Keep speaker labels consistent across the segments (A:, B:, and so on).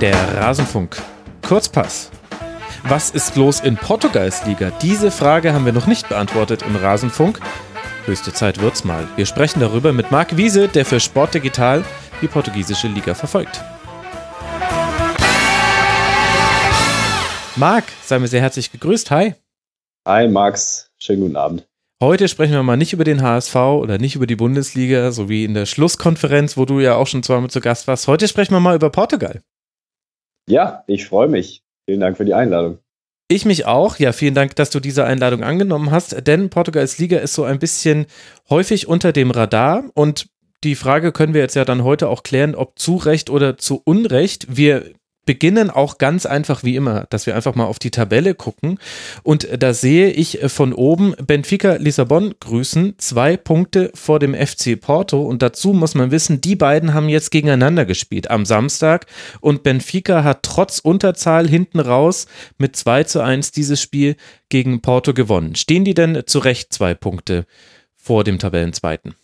A: Der Rasenfunk. Kurzpass. Was ist los in Portugals Liga? Diese Frage haben wir noch nicht beantwortet im Rasenfunk. Höchste Zeit wird's mal. Wir sprechen darüber mit Marc Wiese, der für Sport Digital die portugiesische Liga verfolgt. Marc, sei mir sehr herzlich gegrüßt. Hi.
B: Hi Max, schönen guten Abend.
A: Heute sprechen wir mal nicht über den HSV oder nicht über die Bundesliga, so wie in der Schlusskonferenz, wo du ja auch schon zweimal zu Gast warst. Heute sprechen wir mal über Portugal.
B: Ja, ich freue mich. Vielen Dank für die Einladung.
A: Ich mich auch. Ja, vielen Dank, dass du diese Einladung angenommen hast, denn Portugals Liga ist so ein bisschen häufig unter dem Radar und die Frage können wir jetzt ja dann heute auch klären, ob zu Recht oder zu Unrecht. Wir beginnen auch ganz einfach wie immer, dass wir einfach mal auf die Tabelle gucken. Und da sehe ich von oben Benfica Lissabon grüßen, zwei Punkte vor dem FC Porto. Und dazu muss man wissen, die beiden haben jetzt gegeneinander gespielt am Samstag. Und Benfica hat trotz Unterzahl hinten raus mit 2 zu 1 dieses Spiel gegen Porto gewonnen. Stehen die denn zu Recht zwei Punkte vor dem Tabellenzweiten?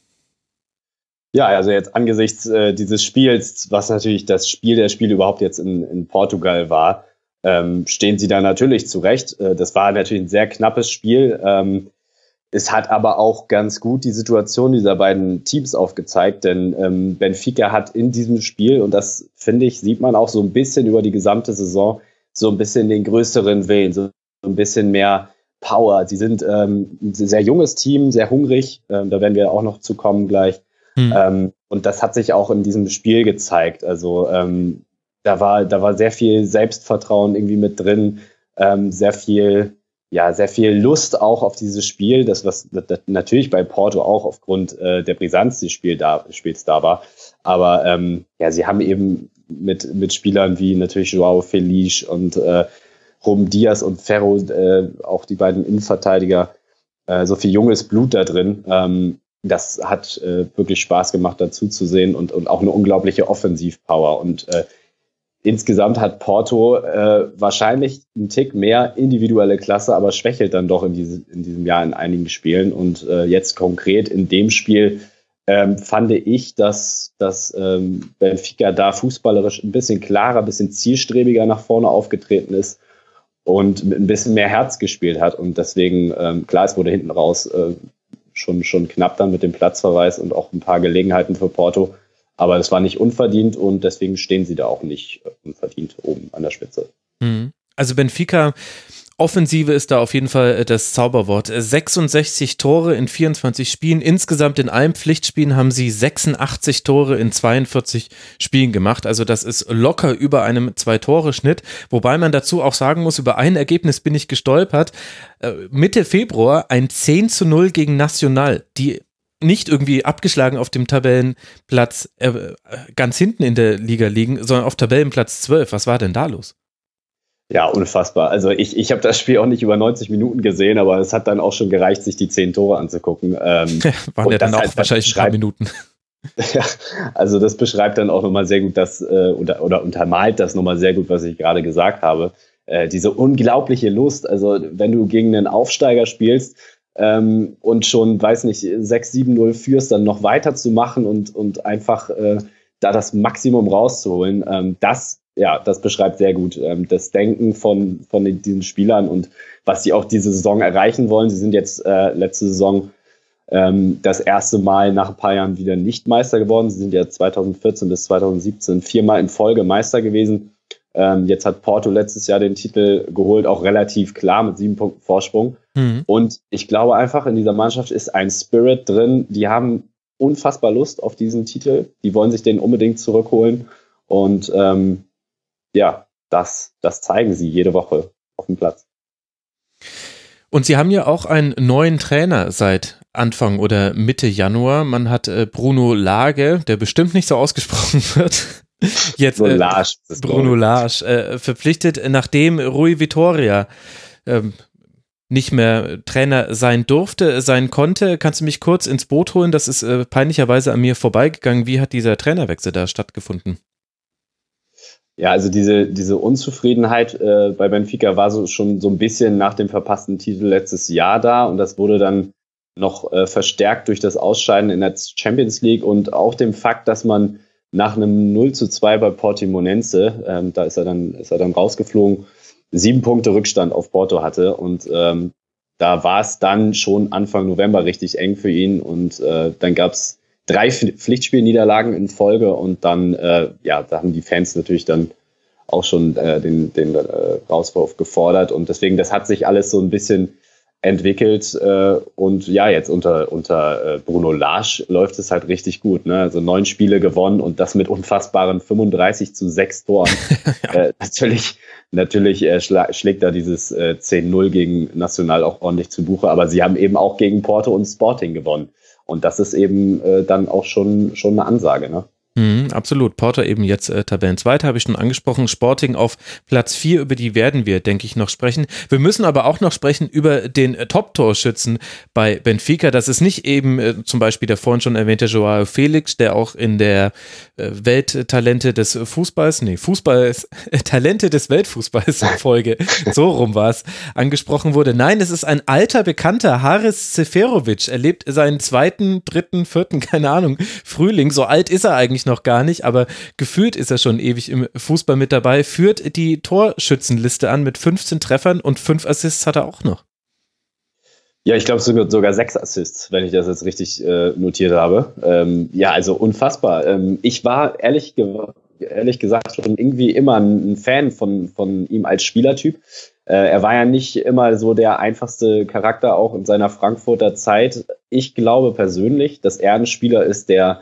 B: Ja, also jetzt angesichts äh, dieses Spiels, was natürlich das Spiel der Spiele überhaupt jetzt in, in Portugal war, ähm, stehen sie da natürlich zurecht. Äh, das war natürlich ein sehr knappes Spiel. Ähm, es hat aber auch ganz gut die Situation dieser beiden Teams aufgezeigt, denn ähm, Benfica hat in diesem Spiel, und das finde ich, sieht man auch so ein bisschen über die gesamte Saison, so ein bisschen den größeren Willen, so ein bisschen mehr Power. Sie sind ähm, ein sehr junges Team, sehr hungrig. Ähm, da werden wir auch noch zu kommen gleich. Mhm. Ähm, und das hat sich auch in diesem Spiel gezeigt. Also ähm, da war, da war sehr viel Selbstvertrauen irgendwie mit drin, ähm, sehr viel, ja, sehr viel Lust auch auf dieses Spiel. Das, was das natürlich bei Porto auch aufgrund äh, der Brisanz des Spiel da, Spiels da war. Aber ähm, ja, sie haben eben mit, mit Spielern wie natürlich Joao Felice und äh, Rom Diaz und Ferro, äh, auch die beiden Innenverteidiger, äh, so viel junges Blut da drin. Ähm, das hat äh, wirklich Spaß gemacht, dazu zu sehen und, und auch eine unglaubliche Offensivpower. Und äh, insgesamt hat Porto äh, wahrscheinlich einen Tick mehr individuelle Klasse, aber schwächelt dann doch in, diese, in diesem Jahr in einigen Spielen. Und äh, jetzt konkret in dem Spiel ähm, fand ich, dass, dass ähm, Benfica da fußballerisch ein bisschen klarer, ein bisschen zielstrebiger nach vorne aufgetreten ist und mit ein bisschen mehr Herz gespielt hat. Und deswegen, ähm, klar, es wurde hinten raus äh, schon, schon knapp dann mit dem Platzverweis und auch ein paar Gelegenheiten für Porto. Aber es war nicht unverdient und deswegen stehen sie da auch nicht unverdient oben an der Spitze.
A: Mhm. Also Benfica Offensive ist da auf jeden Fall äh, das Zauberwort. 66 Tore in 24 Spielen. Insgesamt in allen Pflichtspielen haben sie 86 Tore in 42 Spielen gemacht. Also das ist locker über einem Zwei-Tore-Schnitt. Wobei man dazu auch sagen muss, über ein Ergebnis bin ich gestolpert. Äh, Mitte Februar ein 10 zu 0 gegen National, die nicht irgendwie abgeschlagen auf dem Tabellenplatz äh, ganz hinten in der Liga liegen, sondern auf Tabellenplatz 12. Was war denn da los?
B: Ja, unfassbar. Also ich, ich habe das Spiel auch nicht über 90 Minuten gesehen, aber es hat dann auch schon gereicht, sich die zehn Tore anzugucken.
A: Ähm, Waren ja dann auch halt wahrscheinlich ein paar Minuten.
B: Ja, also das beschreibt dann auch nochmal sehr gut das, äh, oder, oder untermalt das nochmal sehr gut, was ich gerade gesagt habe. Äh, diese unglaubliche Lust, also wenn du gegen einen Aufsteiger spielst ähm, und schon, weiß nicht, 6-7-0 führst, dann noch weiterzumachen und, und einfach äh, da das Maximum rauszuholen, ähm, das ja, das beschreibt sehr gut ähm, das Denken von, von den, diesen Spielern und was sie auch diese Saison erreichen wollen. Sie sind jetzt äh, letzte Saison ähm, das erste Mal nach ein paar Jahren wieder nicht Meister geworden. Sie sind ja 2014 bis 2017 viermal in Folge Meister gewesen. Ähm, jetzt hat Porto letztes Jahr den Titel geholt, auch relativ klar mit sieben Punkten Vorsprung. Mhm. Und ich glaube einfach, in dieser Mannschaft ist ein Spirit drin. Die haben unfassbar Lust auf diesen Titel. Die wollen sich den unbedingt zurückholen. Und ähm, ja, das, das zeigen sie jede Woche auf dem Platz.
A: Und sie haben ja auch einen neuen Trainer seit Anfang oder Mitte Januar. Man hat äh, Bruno Lage, der bestimmt nicht so ausgesprochen wird, jetzt Bruno äh, Lage, Bruno Lage äh, verpflichtet, nachdem Rui Vitoria ähm, nicht mehr Trainer sein durfte, sein konnte. Kannst du mich kurz ins Boot holen? Das ist äh, peinlicherweise an mir vorbeigegangen. Wie hat dieser Trainerwechsel da stattgefunden?
B: Ja, also diese, diese Unzufriedenheit äh, bei Benfica war so schon so ein bisschen nach dem verpassten Titel letztes Jahr da und das wurde dann noch äh, verstärkt durch das Ausscheiden in der Champions League und auch dem Fakt, dass man nach einem 0 zu 2 bei Portimonense, ähm, da ist er dann, ist er dann rausgeflogen, sieben Punkte Rückstand auf Porto hatte und ähm, da war es dann schon Anfang November richtig eng für ihn und äh, dann gab es drei Pflichtspielniederlagen in Folge und dann, äh, ja, da haben die Fans natürlich dann auch schon äh, den, den äh, Rauswurf gefordert und deswegen, das hat sich alles so ein bisschen entwickelt äh, und ja, jetzt unter, unter äh, Bruno Lage läuft es halt richtig gut. Ne? Also neun Spiele gewonnen und das mit unfassbaren 35 zu 6 Toren. ja. äh, natürlich natürlich äh, schla schlägt da dieses äh, 10-0 gegen National auch ordentlich zu Buche, aber sie haben eben auch gegen Porto und Sporting gewonnen. Und das ist eben äh, dann auch schon, schon eine Ansage. Ne?
A: Mhm, absolut. Porter eben jetzt äh, Tabellenzweiter, habe ich schon angesprochen. Sporting auf Platz 4, über die werden wir, denke ich, noch sprechen. Wir müssen aber auch noch sprechen über den äh, Top-Torschützen bei Benfica. Das ist nicht eben äh, zum Beispiel der vorhin schon erwähnte Joao Felix, der auch in der äh, Welttalente des Fußballs, nee, Fußballs, Talente des Weltfußballs Folge, so rum war es, angesprochen wurde. Nein, es ist ein alter Bekannter, Haris Seferovic. Er lebt seinen zweiten, dritten, vierten, keine Ahnung, Frühling. So alt ist er eigentlich noch gar nicht, aber gefühlt ist er schon ewig im Fußball mit dabei, führt die Torschützenliste an mit 15 Treffern und 5 Assists hat er auch noch.
B: Ja, ich glaube sogar, sechs Assists, wenn ich das jetzt richtig äh, notiert habe. Ähm, ja, also unfassbar. Ähm, ich war ehrlich, ge ehrlich gesagt schon irgendwie immer ein Fan von, von ihm als Spielertyp. Äh, er war ja nicht immer so der einfachste Charakter auch in seiner Frankfurter Zeit. Ich glaube persönlich, dass er ein Spieler ist, der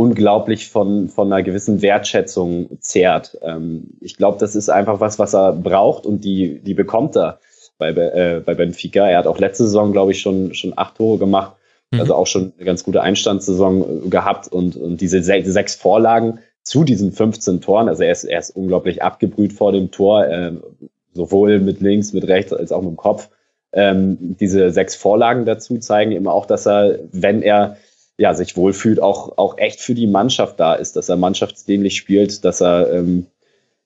B: unglaublich von, von einer gewissen Wertschätzung zehrt. Ähm, ich glaube, das ist einfach was, was er braucht und die, die bekommt er bei, äh, bei Benfica. Er hat auch letzte Saison, glaube ich, schon, schon acht Tore gemacht. Mhm. Also auch schon eine ganz gute Einstandssaison äh, gehabt und, und diese se sechs Vorlagen zu diesen 15 Toren. Also er ist, er ist unglaublich abgebrüht vor dem Tor, äh, sowohl mit links, mit rechts als auch mit dem Kopf. Ähm, diese sechs Vorlagen dazu zeigen eben auch, dass er, wenn er ja, sich wohlfühlt, auch, auch echt für die Mannschaft da ist, dass er mannschaftsdienlich spielt, dass er ähm,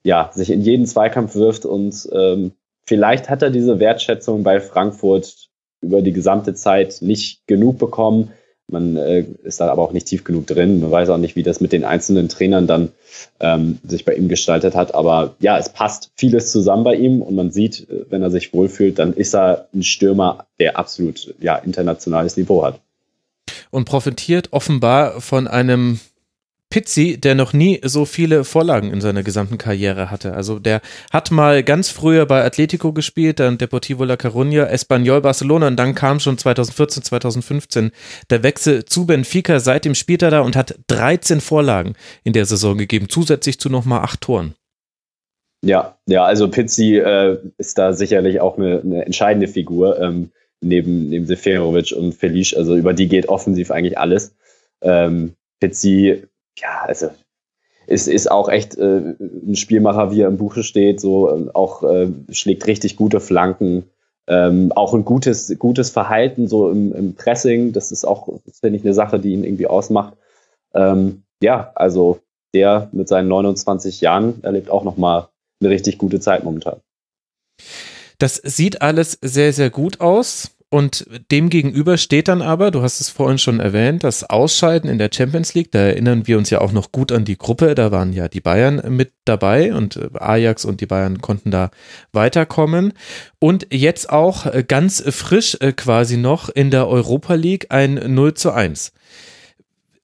B: ja, sich in jeden Zweikampf wirft und ähm, vielleicht hat er diese Wertschätzung bei Frankfurt über die gesamte Zeit nicht genug bekommen. Man äh, ist da aber auch nicht tief genug drin. Man weiß auch nicht, wie das mit den einzelnen Trainern dann ähm, sich bei ihm gestaltet hat. Aber ja, es passt vieles zusammen bei ihm und man sieht, äh, wenn er sich wohlfühlt, dann ist er ein Stürmer, der absolut ja, internationales Niveau hat
A: und profitiert offenbar von einem Pizzi, der noch nie so viele Vorlagen in seiner gesamten Karriere hatte. Also der hat mal ganz früher bei Atletico gespielt, dann Deportivo La Coruña, Espanyol Barcelona und dann kam schon 2014, 2015 der Wechsel zu Benfica. Seitdem spielt er da und hat 13 Vorlagen in der Saison gegeben, zusätzlich zu nochmal acht Toren.
B: Ja, ja, also Pizzi äh, ist da sicherlich auch eine, eine entscheidende Figur. Ähm, neben, neben Seferovic und Felice. Also über die geht offensiv eigentlich alles. Ähm, Pizzi, ja, also ist, ist auch echt äh, ein Spielmacher, wie er im Buche steht, so äh, auch äh, schlägt richtig gute Flanken. Ähm, auch ein gutes, gutes Verhalten so im, im Pressing, das ist auch, finde ich, eine Sache, die ihn irgendwie ausmacht. Ähm, ja, also der mit seinen 29 Jahren erlebt auch nochmal eine richtig gute Zeit momentan.
A: Das sieht alles sehr, sehr gut aus. Und dem gegenüber steht dann aber, du hast es vorhin schon erwähnt, das Ausscheiden in der Champions League. Da erinnern wir uns ja auch noch gut an die Gruppe. Da waren ja die Bayern mit dabei und äh, Ajax und die Bayern konnten da weiterkommen. Und jetzt auch äh, ganz frisch äh, quasi noch in der Europa League ein 0 zu 1.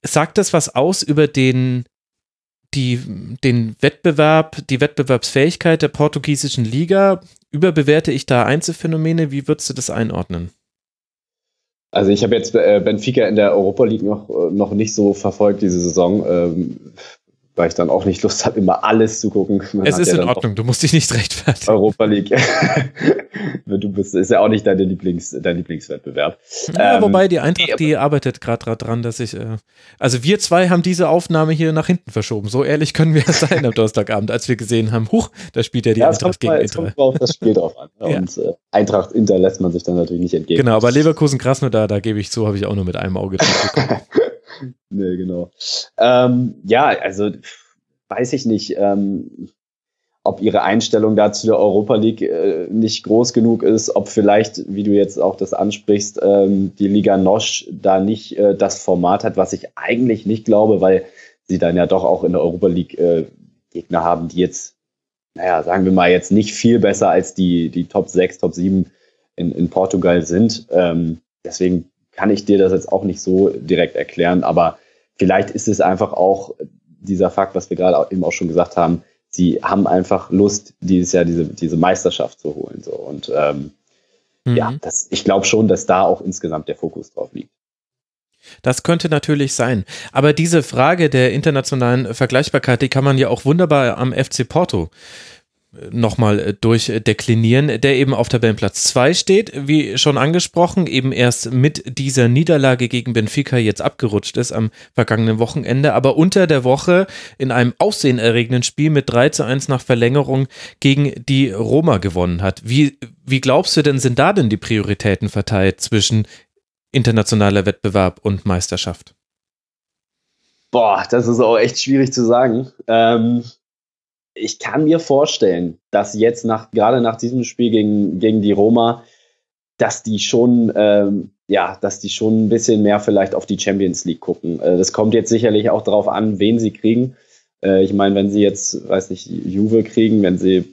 A: Sagt das was aus über den die, den Wettbewerb, die Wettbewerbsfähigkeit der portugiesischen Liga? Überbewerte ich da Einzelfänomene? Wie würdest du das einordnen?
B: Also ich habe jetzt äh, Benfica in der Europa League noch, äh, noch nicht so verfolgt diese Saison. Ähm, weil ich dann auch nicht Lust habe, immer alles zu gucken.
A: Man es ist ja in Ordnung, du musst dich nicht rechtfertigen.
B: Europa League. du bist, ist ja auch nicht deine Lieblings, dein Lieblingswettbewerb.
A: Ja, ähm, wobei die Eintracht, die arbeitet gerade dran, dass ich, äh, also wir zwei haben diese Aufnahme hier nach hinten verschoben. So ehrlich können wir sein am Donnerstagabend, als wir gesehen haben, huch, da spielt ja die
B: ja, Eintracht gegen mal, Inter. Es kommt auf das Spiel drauf an. ja. Und äh, Eintracht Inter lässt man sich dann natürlich nicht entgegen.
A: Genau, aber Leverkusen Krasnodar, da gebe ich zu, habe ich auch nur mit einem Auge drauf geguckt.
B: nee, genau. Ähm, ja, also weiß ich nicht, ähm, ob ihre Einstellung da zu der Europa League äh, nicht groß genug ist, ob vielleicht, wie du jetzt auch das ansprichst, ähm, die Liga Nosch da nicht äh, das Format hat, was ich eigentlich nicht glaube, weil sie dann ja doch auch in der Europa League äh, Gegner haben, die jetzt, naja, sagen wir mal, jetzt nicht viel besser als die, die Top 6, Top 7 in, in Portugal sind. Ähm, deswegen kann ich dir das jetzt auch nicht so direkt erklären, aber vielleicht ist es einfach auch dieser Fakt, was wir gerade eben auch schon gesagt haben, sie haben einfach Lust, dieses Jahr diese, diese Meisterschaft zu holen. So. Und ähm, mhm. ja, das, ich glaube schon, dass da auch insgesamt der Fokus drauf liegt.
A: Das könnte natürlich sein. Aber diese Frage der internationalen Vergleichbarkeit, die kann man ja auch wunderbar am FC Porto nochmal äh, durchdeklinieren, der eben auf Tabellenplatz 2 steht, wie schon angesprochen, eben erst mit dieser Niederlage gegen Benfica jetzt abgerutscht ist am vergangenen Wochenende, aber unter der Woche in einem aufsehenerregenden Spiel mit 3 zu 1 nach Verlängerung gegen die Roma gewonnen hat. Wie, wie glaubst du denn, sind da denn die Prioritäten verteilt zwischen internationaler Wettbewerb und Meisterschaft?
B: Boah, das ist auch echt schwierig zu sagen. Ähm, ich kann mir vorstellen, dass jetzt nach, gerade nach diesem Spiel gegen, gegen die Roma, dass die schon, ähm, ja, dass die schon ein bisschen mehr vielleicht auf die Champions League gucken. Äh, das kommt jetzt sicherlich auch darauf an, wen sie kriegen. Äh, ich meine, wenn sie jetzt, weiß nicht, Juve kriegen, wenn sie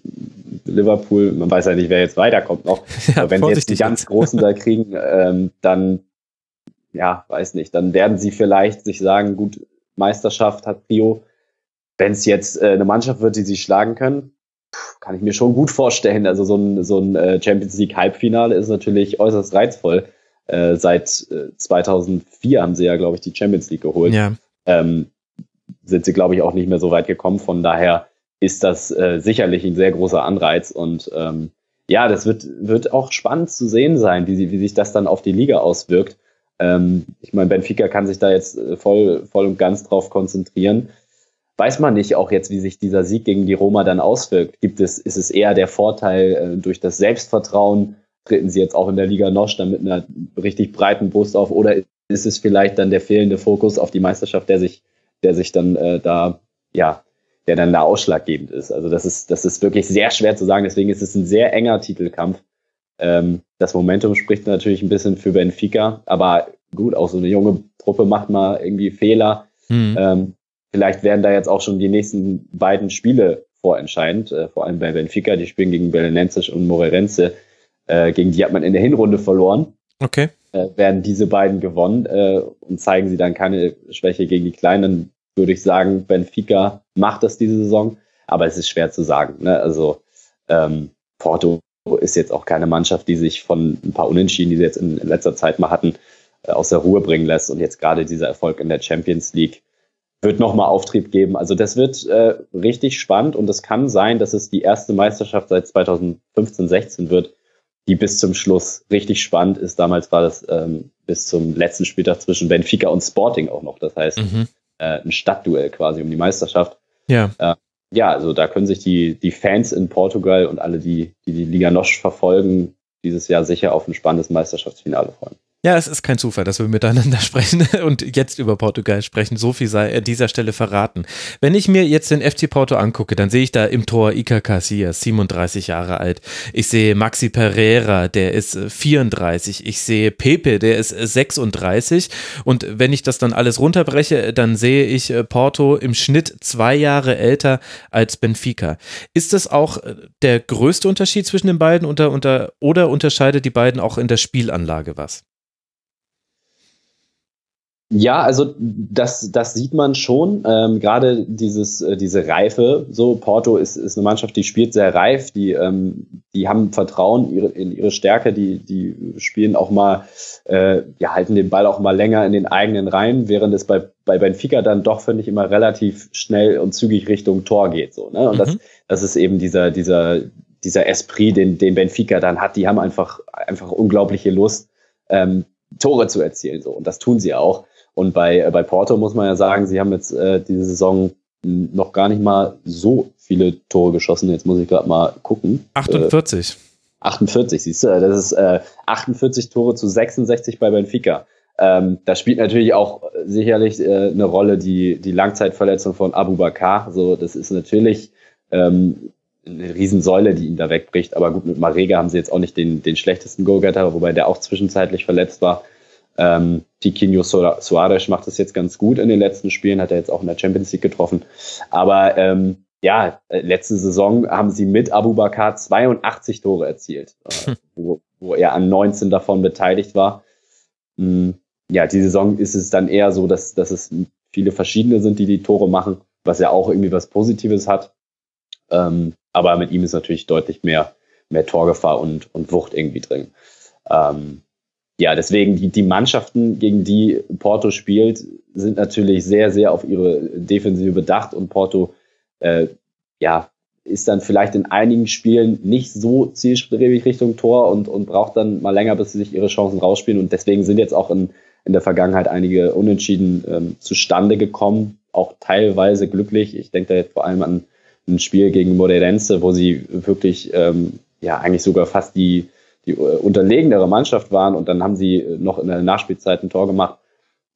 B: Liverpool, man weiß ja nicht, wer jetzt weiterkommt noch, ja, aber wenn sie jetzt die ganz Großen da kriegen, ähm, dann, ja, weiß nicht, dann werden sie vielleicht sich sagen, gut, Meisterschaft hat Prio, wenn es jetzt äh, eine Mannschaft wird, die sie schlagen können, kann ich mir schon gut vorstellen. Also so ein, so ein äh, Champions League Halbfinale ist natürlich äußerst reizvoll. Äh, seit äh, 2004 haben sie ja, glaube ich, die Champions League geholt. Ja. Ähm, sind sie, glaube ich, auch nicht mehr so weit gekommen. Von daher ist das äh, sicherlich ein sehr großer Anreiz. Und ähm, ja, das wird, wird auch spannend zu sehen sein, wie, sie, wie sich das dann auf die Liga auswirkt. Ähm, ich meine, Benfica kann sich da jetzt äh, voll, voll und ganz drauf konzentrieren weiß man nicht auch jetzt, wie sich dieser Sieg gegen die Roma dann auswirkt. Gibt es, ist es eher der Vorteil äh, durch das Selbstvertrauen? Treten sie jetzt auch in der Liga Nosch dann mit einer richtig breiten Brust auf? Oder ist es vielleicht dann der fehlende Fokus auf die Meisterschaft, der sich, der sich dann äh, da, ja, der dann da ausschlaggebend ist? Also das ist, das ist wirklich sehr schwer zu sagen. Deswegen ist es ein sehr enger Titelkampf. Ähm, das Momentum spricht natürlich ein bisschen für Benfica, aber gut, auch so eine junge Truppe macht mal irgendwie Fehler. Mhm. Ähm, Vielleicht werden da jetzt auch schon die nächsten beiden Spiele vorentscheidend, äh, vor allem bei Benfica. Die spielen gegen Belenenses und Moreirense. Äh, gegen die hat man in der Hinrunde verloren.
A: Okay.
B: Äh, werden diese beiden gewonnen äh, und zeigen sie dann keine Schwäche gegen die Kleinen, würde ich sagen, Benfica macht das diese Saison. Aber es ist schwer zu sagen. Ne? Also ähm, Porto ist jetzt auch keine Mannschaft, die sich von ein paar Unentschieden, die sie jetzt in letzter Zeit mal hatten, äh, aus der Ruhe bringen lässt. Und jetzt gerade dieser Erfolg in der Champions League wird nochmal Auftrieb geben. Also das wird äh, richtig spannend und es kann sein, dass es die erste Meisterschaft seit 2015, 16 wird, die bis zum Schluss richtig spannend ist. Damals war das ähm, bis zum letzten Spieltag zwischen Benfica und Sporting auch noch. Das heißt, mhm. äh, ein Stadtduell quasi um die Meisterschaft.
A: Ja.
B: Äh, ja, also da können sich die, die Fans in Portugal und alle, die die, die Liga Nosch verfolgen, dieses Jahr sicher auf ein spannendes Meisterschaftsfinale freuen.
A: Ja, es ist kein Zufall, dass wir miteinander sprechen und jetzt über Portugal sprechen. So viel sei an dieser Stelle verraten. Wenn ich mir jetzt den FC Porto angucke, dann sehe ich da im Tor Iker Casillas, 37 Jahre alt. Ich sehe Maxi Pereira, der ist 34. Ich sehe Pepe, der ist 36. Und wenn ich das dann alles runterbreche, dann sehe ich äh, Porto im Schnitt zwei Jahre älter als Benfica. Ist das auch äh, der größte Unterschied zwischen den beiden unter, oder unterscheidet die beiden auch in der Spielanlage was?
B: Ja, also das, das sieht man schon. Ähm, Gerade dieses, äh, diese Reife. So, Porto ist, ist eine Mannschaft, die spielt sehr reif, die, ähm, die haben Vertrauen ihre, in ihre Stärke, die, die spielen auch mal, äh, ja, halten den Ball auch mal länger in den eigenen Reihen, während es bei, bei Benfica dann doch, finde ich, immer relativ schnell und zügig Richtung Tor geht. So, ne? Und mhm. das, das ist eben dieser, dieser, dieser Esprit, den, den Benfica dann hat. Die haben einfach, einfach unglaubliche Lust, ähm, Tore zu erzielen. So. Und das tun sie auch. Und bei, äh, bei Porto muss man ja sagen, sie haben jetzt äh, diese Saison noch gar nicht mal so viele Tore geschossen. Jetzt muss ich gerade mal gucken.
A: 48. Äh,
B: 48, siehst du, das ist äh, 48 Tore zu 66 bei Benfica. Ähm, da spielt natürlich auch sicherlich äh, eine Rolle die, die Langzeitverletzung von Abu Bakar. So, das ist natürlich ähm, eine Riesensäule, die ihn da wegbricht. Aber gut, mit Marega haben sie jetzt auch nicht den, den schlechtesten Goalgetter, wobei der auch zwischenzeitlich verletzt war. Ähm, Tiquinho Suarez macht das jetzt ganz gut in den letzten Spielen, hat er jetzt auch in der Champions League getroffen. Aber ähm, ja, äh, letzte Saison haben sie mit Abu Bakar 82 Tore erzielt, äh, wo, wo, er an 19 davon beteiligt war. Mm, ja, die Saison ist es dann eher so, dass, dass es viele verschiedene sind, die die Tore machen, was ja auch irgendwie was Positives hat. Ähm, aber mit ihm ist natürlich deutlich mehr, mehr Torgefahr und, und Wucht irgendwie drin. Ähm, ja, deswegen die, die Mannschaften, gegen die Porto spielt, sind natürlich sehr, sehr auf ihre Defensive bedacht und Porto, äh, ja, ist dann vielleicht in einigen Spielen nicht so zielstrebig Richtung Tor und, und braucht dann mal länger, bis sie sich ihre Chancen rausspielen. Und deswegen sind jetzt auch in, in der Vergangenheit einige Unentschieden ähm, zustande gekommen, auch teilweise glücklich. Ich denke da jetzt vor allem an ein Spiel gegen Moreirense, wo sie wirklich ähm, ja eigentlich sogar fast die die äh, unterlegenere Mannschaft waren und dann haben sie äh, noch in der Nachspielzeit ein Tor gemacht.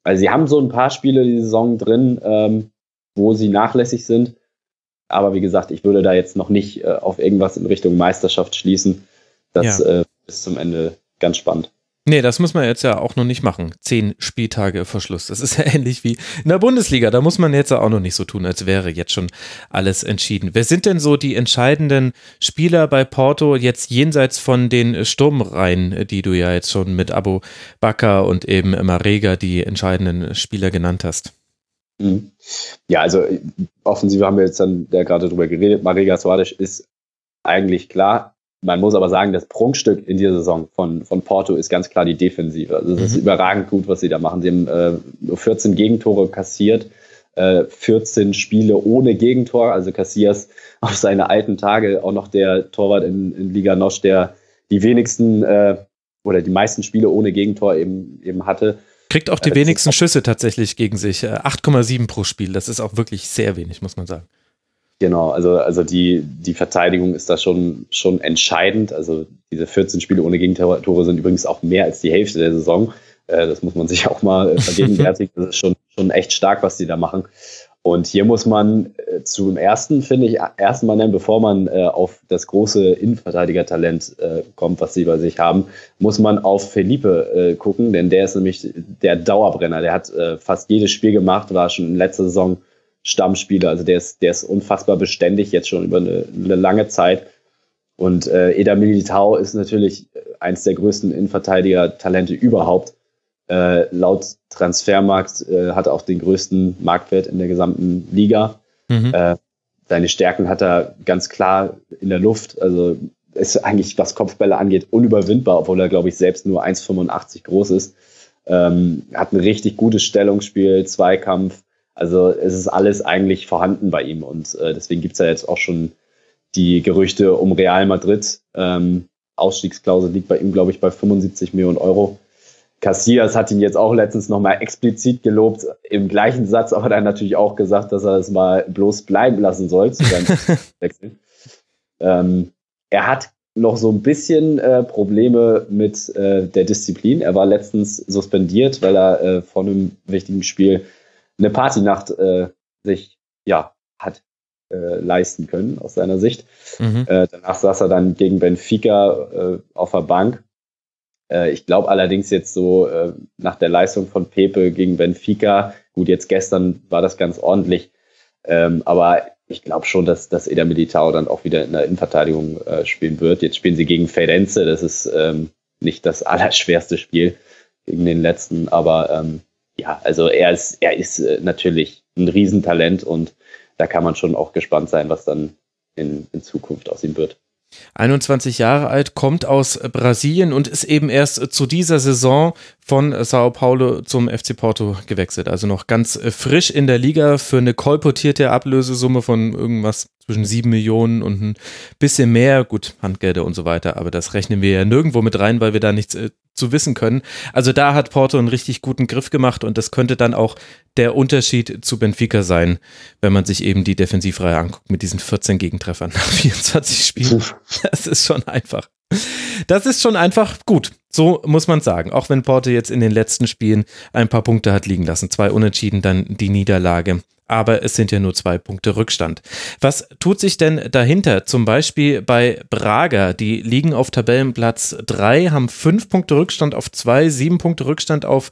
B: Also sie haben so ein paar Spiele die Saison drin, ähm, wo sie nachlässig sind. Aber wie gesagt, ich würde da jetzt noch nicht äh, auf irgendwas in Richtung Meisterschaft schließen. Das ja. äh, ist zum Ende ganz spannend.
A: Nee, das muss man jetzt ja auch noch nicht machen. Zehn Spieltage Verschluss. Das ist ja ähnlich wie in der Bundesliga. Da muss man jetzt auch noch nicht so tun, als wäre jetzt schon alles entschieden. Wer sind denn so die entscheidenden Spieler bei Porto jetzt jenseits von den Sturmreihen, die du ja jetzt schon mit Abu Bakr und eben Marega die entscheidenden Spieler genannt hast?
B: Mhm. Ja, also offensiv haben wir jetzt dann ja gerade drüber geredet. Marega Suarez ist eigentlich klar. Man muss aber sagen, das Prunkstück in dieser Saison von, von Porto ist ganz klar die Defensive. Also es ist mhm. überragend gut, was sie da machen. Sie haben äh, nur 14 Gegentore kassiert, äh, 14 Spiele ohne Gegentor. Also Cassias auf seine alten Tage auch noch der Torwart in, in Liga Nosch, der die wenigsten äh, oder die meisten Spiele ohne Gegentor eben, eben hatte.
A: Kriegt auch die äh, wenigsten Schüsse tatsächlich gegen sich. 8,7 äh, pro Spiel. Das ist auch wirklich sehr wenig, muss man sagen.
B: Genau, also, also die, die Verteidigung ist da schon, schon entscheidend. Also diese 14 Spiele ohne Gegentore sind übrigens auch mehr als die Hälfte der Saison. Äh, das muss man sich auch mal äh, vergegenwärtigen. Das ist schon, schon echt stark, was die da machen. Und hier muss man äh, zum ersten, finde ich, erstmal nennen, bevor man auf das große Innenverteidiger-Talent kommt, was sie bei sich haben, muss man auf Felipe gucken, denn der ist nämlich der Dauerbrenner. Der hat fast jedes Spiel gemacht, war schon in letzter Saison Stammspieler. Also der ist, der ist unfassbar beständig jetzt schon über eine, eine lange Zeit. Und äh, Eda Militao ist natürlich eins der größten Innenverteidiger-Talente überhaupt. Äh, laut Transfermarkt äh, hat er auch den größten Marktwert in der gesamten Liga. Mhm. Äh, seine Stärken hat er ganz klar in der Luft. Also ist eigentlich, was Kopfbälle angeht, unüberwindbar, obwohl er, glaube ich, selbst nur 1,85 groß ist. Ähm, hat ein richtig gutes Stellungsspiel, Zweikampf, also es ist alles eigentlich vorhanden bei ihm und äh, deswegen gibt es ja jetzt auch schon die Gerüchte um Real Madrid. Ähm, Ausstiegsklausel liegt bei ihm, glaube ich, bei 75 Millionen Euro. Casillas hat ihn jetzt auch letztens nochmal explizit gelobt, im gleichen Satz, aber dann natürlich auch gesagt, dass er es mal bloß bleiben lassen soll zu seinem Wechsel. Ähm, er hat noch so ein bisschen äh, Probleme mit äh, der Disziplin. Er war letztens suspendiert, weil er äh, vor einem wichtigen Spiel eine Partynacht äh, sich ja hat äh, leisten können aus seiner Sicht. Mhm. Äh, danach saß er dann gegen Benfica äh, auf der Bank. Äh, ich glaube allerdings jetzt so äh, nach der Leistung von Pepe gegen Benfica, gut, jetzt gestern war das ganz ordentlich, ähm, aber ich glaube schon, dass, dass Eder Militao dann auch wieder in der Innenverteidigung äh, spielen wird. Jetzt spielen sie gegen Firenze, das ist ähm, nicht das allerschwerste Spiel gegen den letzten, aber ähm, ja, also er ist, er ist äh, natürlich ein Riesentalent und da kann man schon auch gespannt sein, was dann in, in Zukunft aus ihm wird.
A: 21 Jahre alt, kommt aus Brasilien und ist eben erst zu dieser Saison von Sao Paulo zum FC Porto gewechselt. Also noch ganz frisch in der Liga für eine kolportierte Ablösesumme von irgendwas zwischen 7 Millionen und ein bisschen mehr. Gut, Handgelder und so weiter, aber das rechnen wir ja nirgendwo mit rein, weil wir da nichts äh, zu wissen können. Also da hat Porto einen richtig guten Griff gemacht und das könnte dann auch der Unterschied zu Benfica sein, wenn man sich eben die Defensivreihe anguckt mit diesen 14 Gegentreffern nach 24 Spielen. Das ist schon einfach. Das ist schon einfach gut. So muss man sagen. Auch wenn Porto jetzt in den letzten Spielen ein paar Punkte hat liegen lassen. Zwei Unentschieden, dann die Niederlage. Aber es sind ja nur zwei Punkte Rückstand. Was tut sich denn dahinter? Zum Beispiel bei Braga, die liegen auf Tabellenplatz drei, haben fünf Punkte Rückstand auf zwei, sieben Punkte Rückstand auf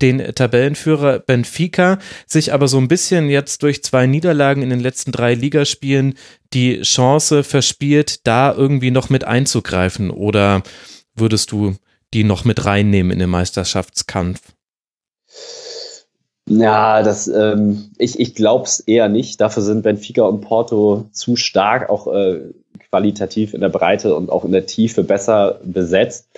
A: den Tabellenführer Benfica, sich aber so ein bisschen jetzt durch zwei Niederlagen in den letzten drei Ligaspielen die Chance verspielt, da irgendwie noch mit einzugreifen oder würdest du die noch mit reinnehmen in den Meisterschaftskampf?
B: Ja, das, ähm, ich, ich glaube es eher nicht. Dafür sind Benfica und Porto zu stark, auch äh, qualitativ in der Breite und auch in der Tiefe besser besetzt.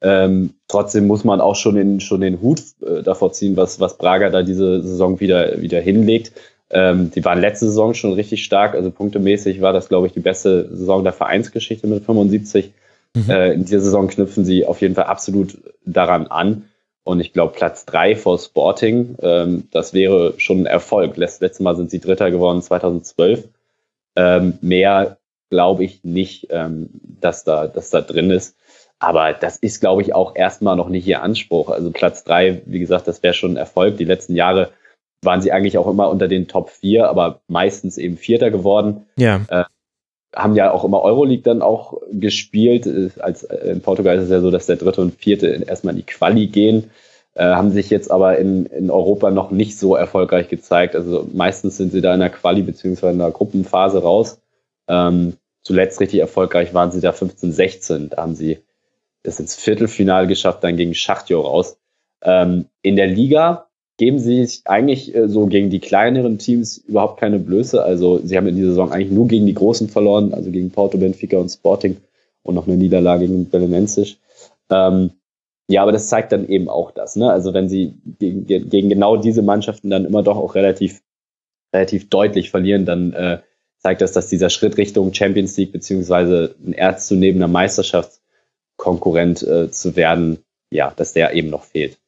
B: Ähm, trotzdem muss man auch schon den, schon den Hut äh, davor ziehen, was, was Braga da diese Saison wieder, wieder hinlegt. Ähm, die waren letzte Saison schon richtig stark, also punktemäßig war das, glaube ich, die beste Saison der Vereinsgeschichte mit 75. Mhm. Äh, in dieser Saison knüpfen sie auf jeden Fall absolut daran an. Und ich glaube, Platz drei vor Sporting, ähm, das wäre schon ein Erfolg. Letztes Mal sind sie Dritter geworden, 2012. Ähm, mehr glaube ich nicht, ähm, dass, da, dass da drin ist. Aber das ist, glaube ich, auch erstmal noch nicht ihr Anspruch. Also Platz drei, wie gesagt, das wäre schon ein Erfolg. Die letzten Jahre waren sie eigentlich auch immer unter den Top vier, aber meistens eben Vierter geworden.
A: Ja. Äh,
B: haben ja auch immer Euroleague dann auch gespielt. Als, äh, in Portugal ist es ja so, dass der dritte und vierte erstmal in die Quali gehen, äh, haben sich jetzt aber in, in Europa noch nicht so erfolgreich gezeigt. Also meistens sind sie da in der Quali beziehungsweise in der Gruppenphase raus. Ähm, zuletzt richtig erfolgreich waren sie da 15, 16. Da haben sie es ins Viertelfinale geschafft, dann gegen Schachtjo raus. Ähm, in der Liga geben sie sich eigentlich äh, so gegen die kleineren Teams überhaupt keine Blöße. Also sie haben in dieser Saison eigentlich nur gegen die Großen verloren, also gegen Porto, Benfica und Sporting und noch eine Niederlage gegen Belenenses. Ähm, ja, aber das zeigt dann eben auch das. Ne? Also wenn sie gegen, gegen genau diese Mannschaften dann immer doch auch relativ, relativ deutlich verlieren, dann äh, zeigt das, dass dieser Schritt Richtung Champions League beziehungsweise ein ernstzunehmender Meisterschaftskonkurrent äh, zu werden, ja, dass der eben noch fehlt.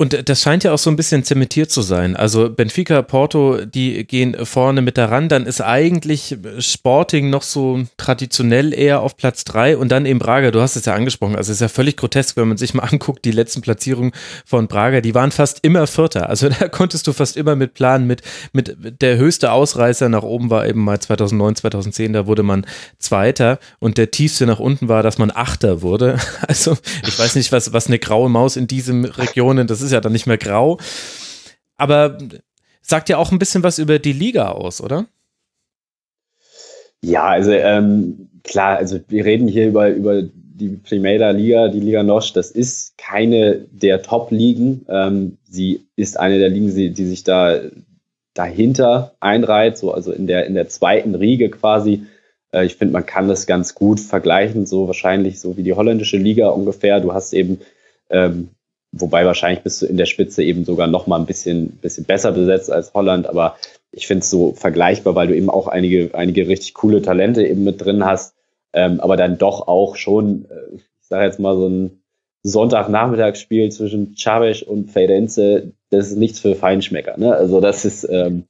A: Und das scheint ja auch so ein bisschen zementiert zu sein. Also Benfica, Porto, die gehen vorne mit daran. Dann ist eigentlich Sporting noch so traditionell eher auf Platz drei und dann eben Braga. Du hast es ja angesprochen. Also es ist ja völlig grotesk, wenn man sich mal anguckt, die letzten Platzierungen von Braga, die waren fast immer Vierter. Also da konntest du fast immer mit planen. Mit, mit der höchste Ausreißer nach oben war eben mal 2009, 2010. Da wurde man Zweiter und der tiefste nach unten war, dass man Achter wurde. Also ich weiß nicht, was, was eine graue Maus in diesen Regionen, das ist ist ja dann nicht mehr grau. Aber sagt ja auch ein bisschen was über die Liga aus, oder?
B: Ja, also ähm, klar, also wir reden hier über, über die Primera Liga, die Liga Nosch, das ist keine der Top-Ligen. Ähm, sie ist eine der Ligen, die, die sich da dahinter einreiht, so also in der, in der zweiten Riege quasi. Äh, ich finde, man kann das ganz gut vergleichen, so wahrscheinlich so wie die holländische Liga ungefähr. Du hast eben ähm, Wobei wahrscheinlich bist du in der Spitze eben sogar noch mal ein bisschen, bisschen besser besetzt als Holland. Aber ich finde es so vergleichbar, weil du eben auch einige, einige richtig coole Talente eben mit drin hast. Ähm, aber dann doch auch schon, äh, ich sage jetzt mal so ein Sonntagnachmittagsspiel zwischen Chavez und Feirenze, das ist nichts für Feinschmecker. Ne? Also das ist, ähm,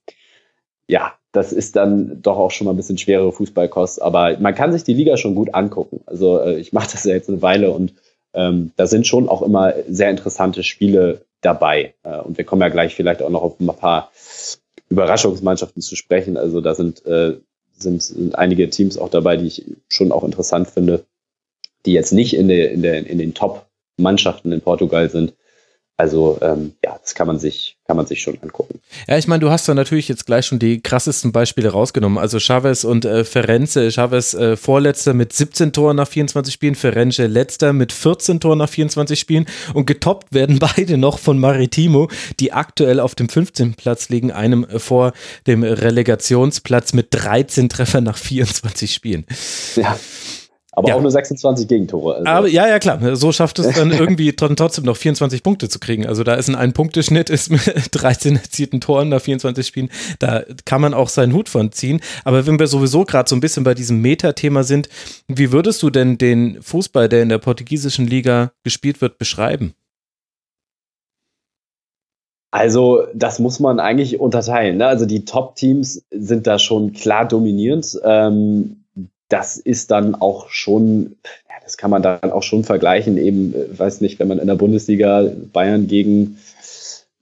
B: ja, das ist dann doch auch schon mal ein bisschen schwerere Fußballkost. Aber man kann sich die Liga schon gut angucken. Also äh, ich mache das ja jetzt eine Weile und ähm, da sind schon auch immer sehr interessante Spiele dabei. Äh, und wir kommen ja gleich vielleicht auch noch auf ein paar Überraschungsmannschaften zu sprechen. Also da sind, äh, sind, sind einige Teams auch dabei, die ich schon auch interessant finde, die jetzt nicht in, der, in, der, in den Top-Mannschaften in Portugal sind, also ähm, ja, das kann man sich, kann man sich schon angucken.
A: Ja, ich meine, du hast da natürlich jetzt gleich schon die krassesten Beispiele rausgenommen. Also Chavez und äh, Ferenze. Chavez äh, Vorletzter mit 17 Toren nach 24 Spielen, Ferenze letzter mit 14 Toren nach 24 Spielen und getoppt werden beide noch von Maritimo, die aktuell auf dem 15. Platz liegen, einem äh, vor dem Relegationsplatz mit 13 Treffern nach 24 Spielen.
B: Ja. Aber ja. auch nur 26 Gegentore.
A: Also. Aber ja, ja, klar. So schafft es dann irgendwie trotzdem noch 24 Punkte zu kriegen. Also da ist ein Ein-Punkte-Schnitt, ist mit 13 erzielten Toren nach 24 Spielen. Da kann man auch seinen Hut von ziehen. Aber wenn wir sowieso gerade so ein bisschen bei diesem Meta-Thema sind, wie würdest du denn den Fußball, der in der portugiesischen Liga gespielt wird, beschreiben?
B: Also, das muss man eigentlich unterteilen. Ne? Also, die Top-Teams sind da schon klar dominierend. Ähm, das ist dann auch schon, ja, das kann man dann auch schon vergleichen, eben, äh, weiß nicht, wenn man in der Bundesliga Bayern gegen